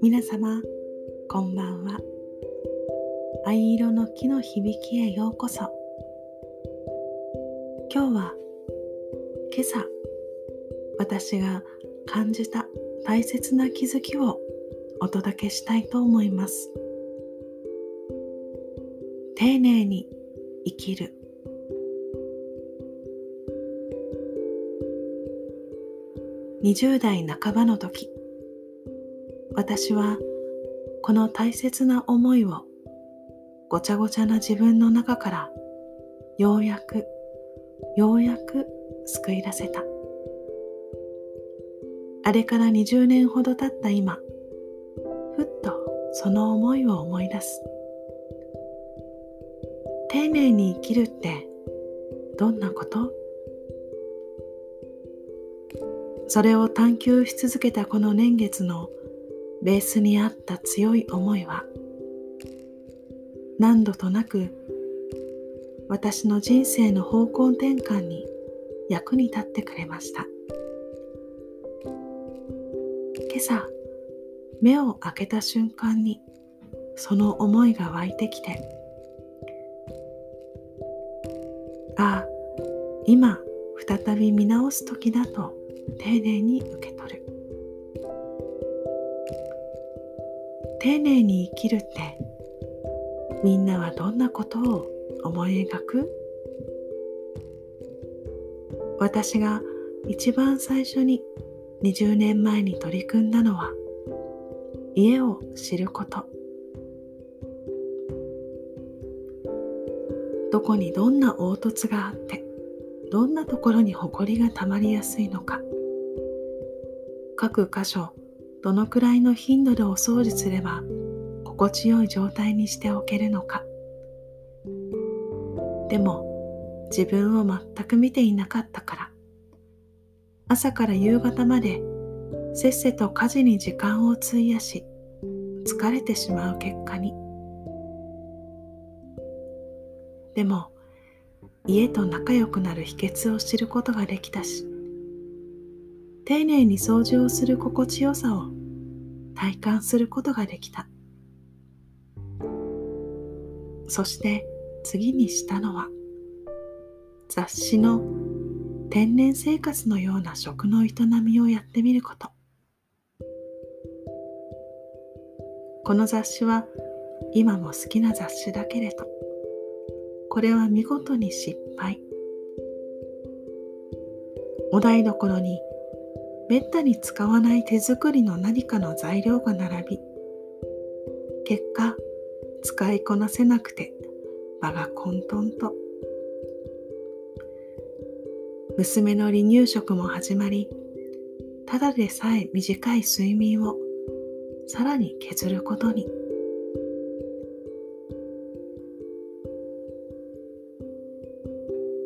皆様こんばんは。藍色の木の響きへようこそ。今日は今朝私が感じた大切な気づきをお届けしたいと思います。丁寧に生きる20代半ばの時私はこの大切な思いをごちゃごちゃな自分の中からようやくようやく救い出せた。あれから20年ほど経った今ふっとその思いを思い出す。丁寧に生きるってどんなこと？それを探求し続けたこの年月のベースにあった強い思いは何度となく私の人生の方向転換に役に立ってくれました。今朝目を開けた瞬間にその思いが湧いてきてああ今再び見直す時だと丁寧に受け取る。丁寧に生きるってみんなはどんなことを思い描く？私が一番最初に20年前に取り組んだのは家を知ること。どこにどんな凹凸があってどんなところにほこりがたまりやすいのか。各箇所どのくらいの頻度でお掃除すれば心地よい状態にしておけるのか。でも自分を全く見ていなかったから。朝から夕方までせっせと家事に時間を費やし疲れてしまう結果に。でも家と仲良くなる秘訣を知ることができたし丁寧に掃除をする心地よさを体感することができた。そして次にしたのは雑誌の天然生活のような食の営みをやってみること。この雑誌は今も好きな雑誌だけれどこれは見事に失敗。お台所にめったに使わない手作りの何かの材料が並び結果使いこなせなくて場が混沌と。娘の離乳食も始まりただでさえ短い睡眠をさらに削ることに。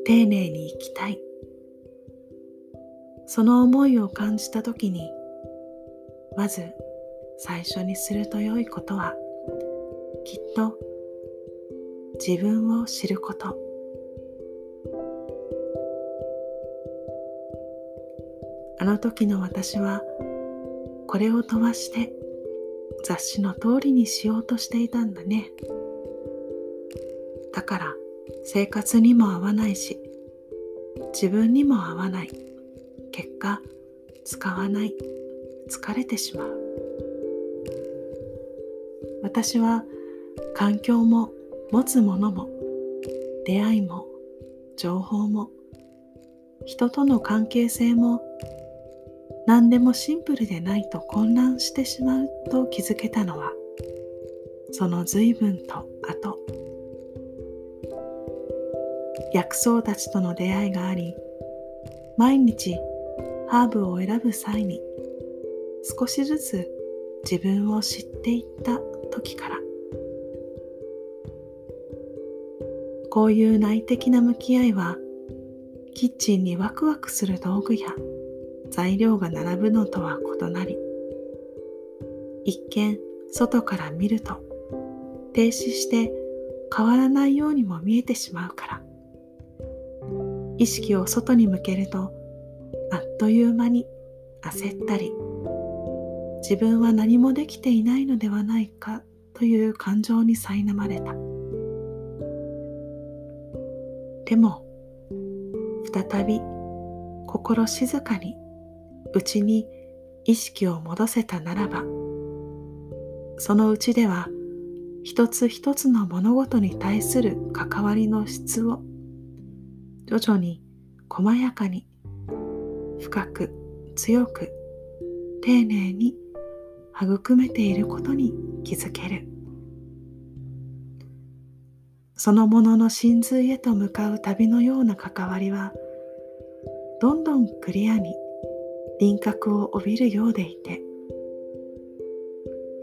丁寧に生きたい。その思いを感じた時にまず最初にすると良いことはきっと自分を知ること。あの時の私はこれを飛ばして雑誌の通りにしようとしていたんだね。だから生活にも合わないし自分にも合わない。結果使わない。疲れてしまう。私は環境も持つものも出会いも情報も人との関係性も何でもシンプルでないと混乱してしまうと気づけたのはその随分と後。薬草たちとの出会いがあり毎日ハーブを選ぶ際に少しずつ自分を知っていった時からこういう内的な向き合いはキッチンにワクワクする道具や材料が並ぶのとは異なり一見外から見ると停止して変わらないようにも見えてしまうから意識を外に向けるとという間に焦ったり自分は何もできていないのではないかという感情に苛まれた。でも再び心静かに内に意識を戻せたならばそのうちでは一つ一つの物事に対する関わりの質を徐々に細やかに深く強く丁寧に育めていることに気づける。そのものの真髄へと向かう旅のような関わりはどんどんクリアに輪郭を帯びるようでいて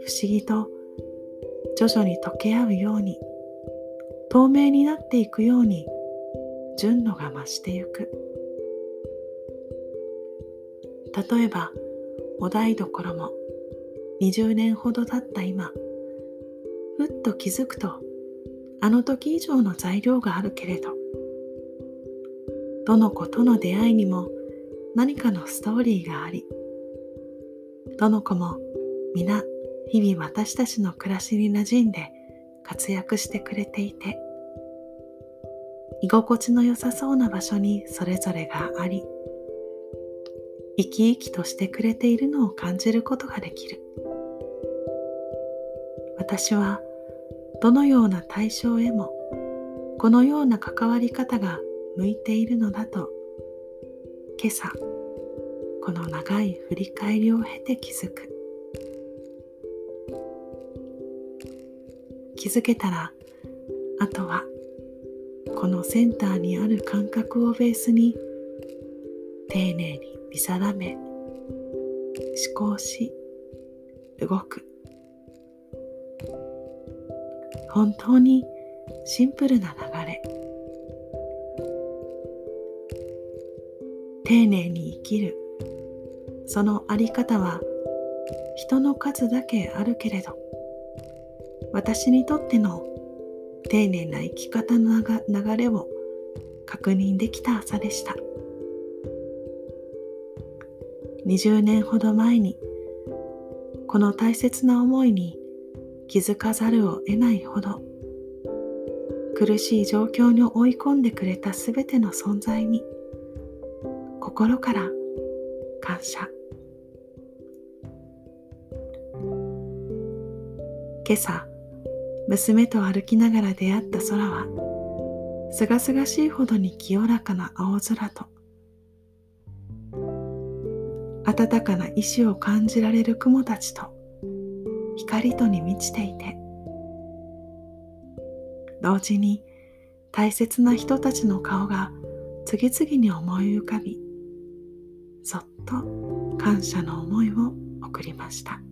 不思議と徐々に溶け合うように透明になっていくように純度が増してゆく。例えばお台所も20年ほど経った今ふっと気づくとあの時以上の材料があるけれどどの子との出会いにも何かのストーリーがありどの子も皆日々私たちの暮らしに馴染んで活躍してくれていて居心地の良さそうな場所にそれぞれがあり生き生きとしてくれているのを感じることができる。私はどのような対象へもこのような関わり方が向いているのだと今朝この長い振り返りを経て気づく。気づけたらあとはこのセンターにある感覚をベースに丁寧に見定め思考し動く。本当にシンプルな流れ。丁寧に生きる。そのあり方は人の数だけあるけれど私にとっての丁寧な生き方の流れを確認できた朝でした。20年ほど前にこの大切な思いに気づかざるを得ないほど苦しい状況に追い込んでくれたすべての存在に心から感謝。今朝娘と歩きながら出会った空はすがすがしいほどに清らかな青空と暖かな意志を感じられる雲たちと光とに満ちていて同時に大切な人たちの顔が次々に思い浮かびそっと感謝の思いを送りました。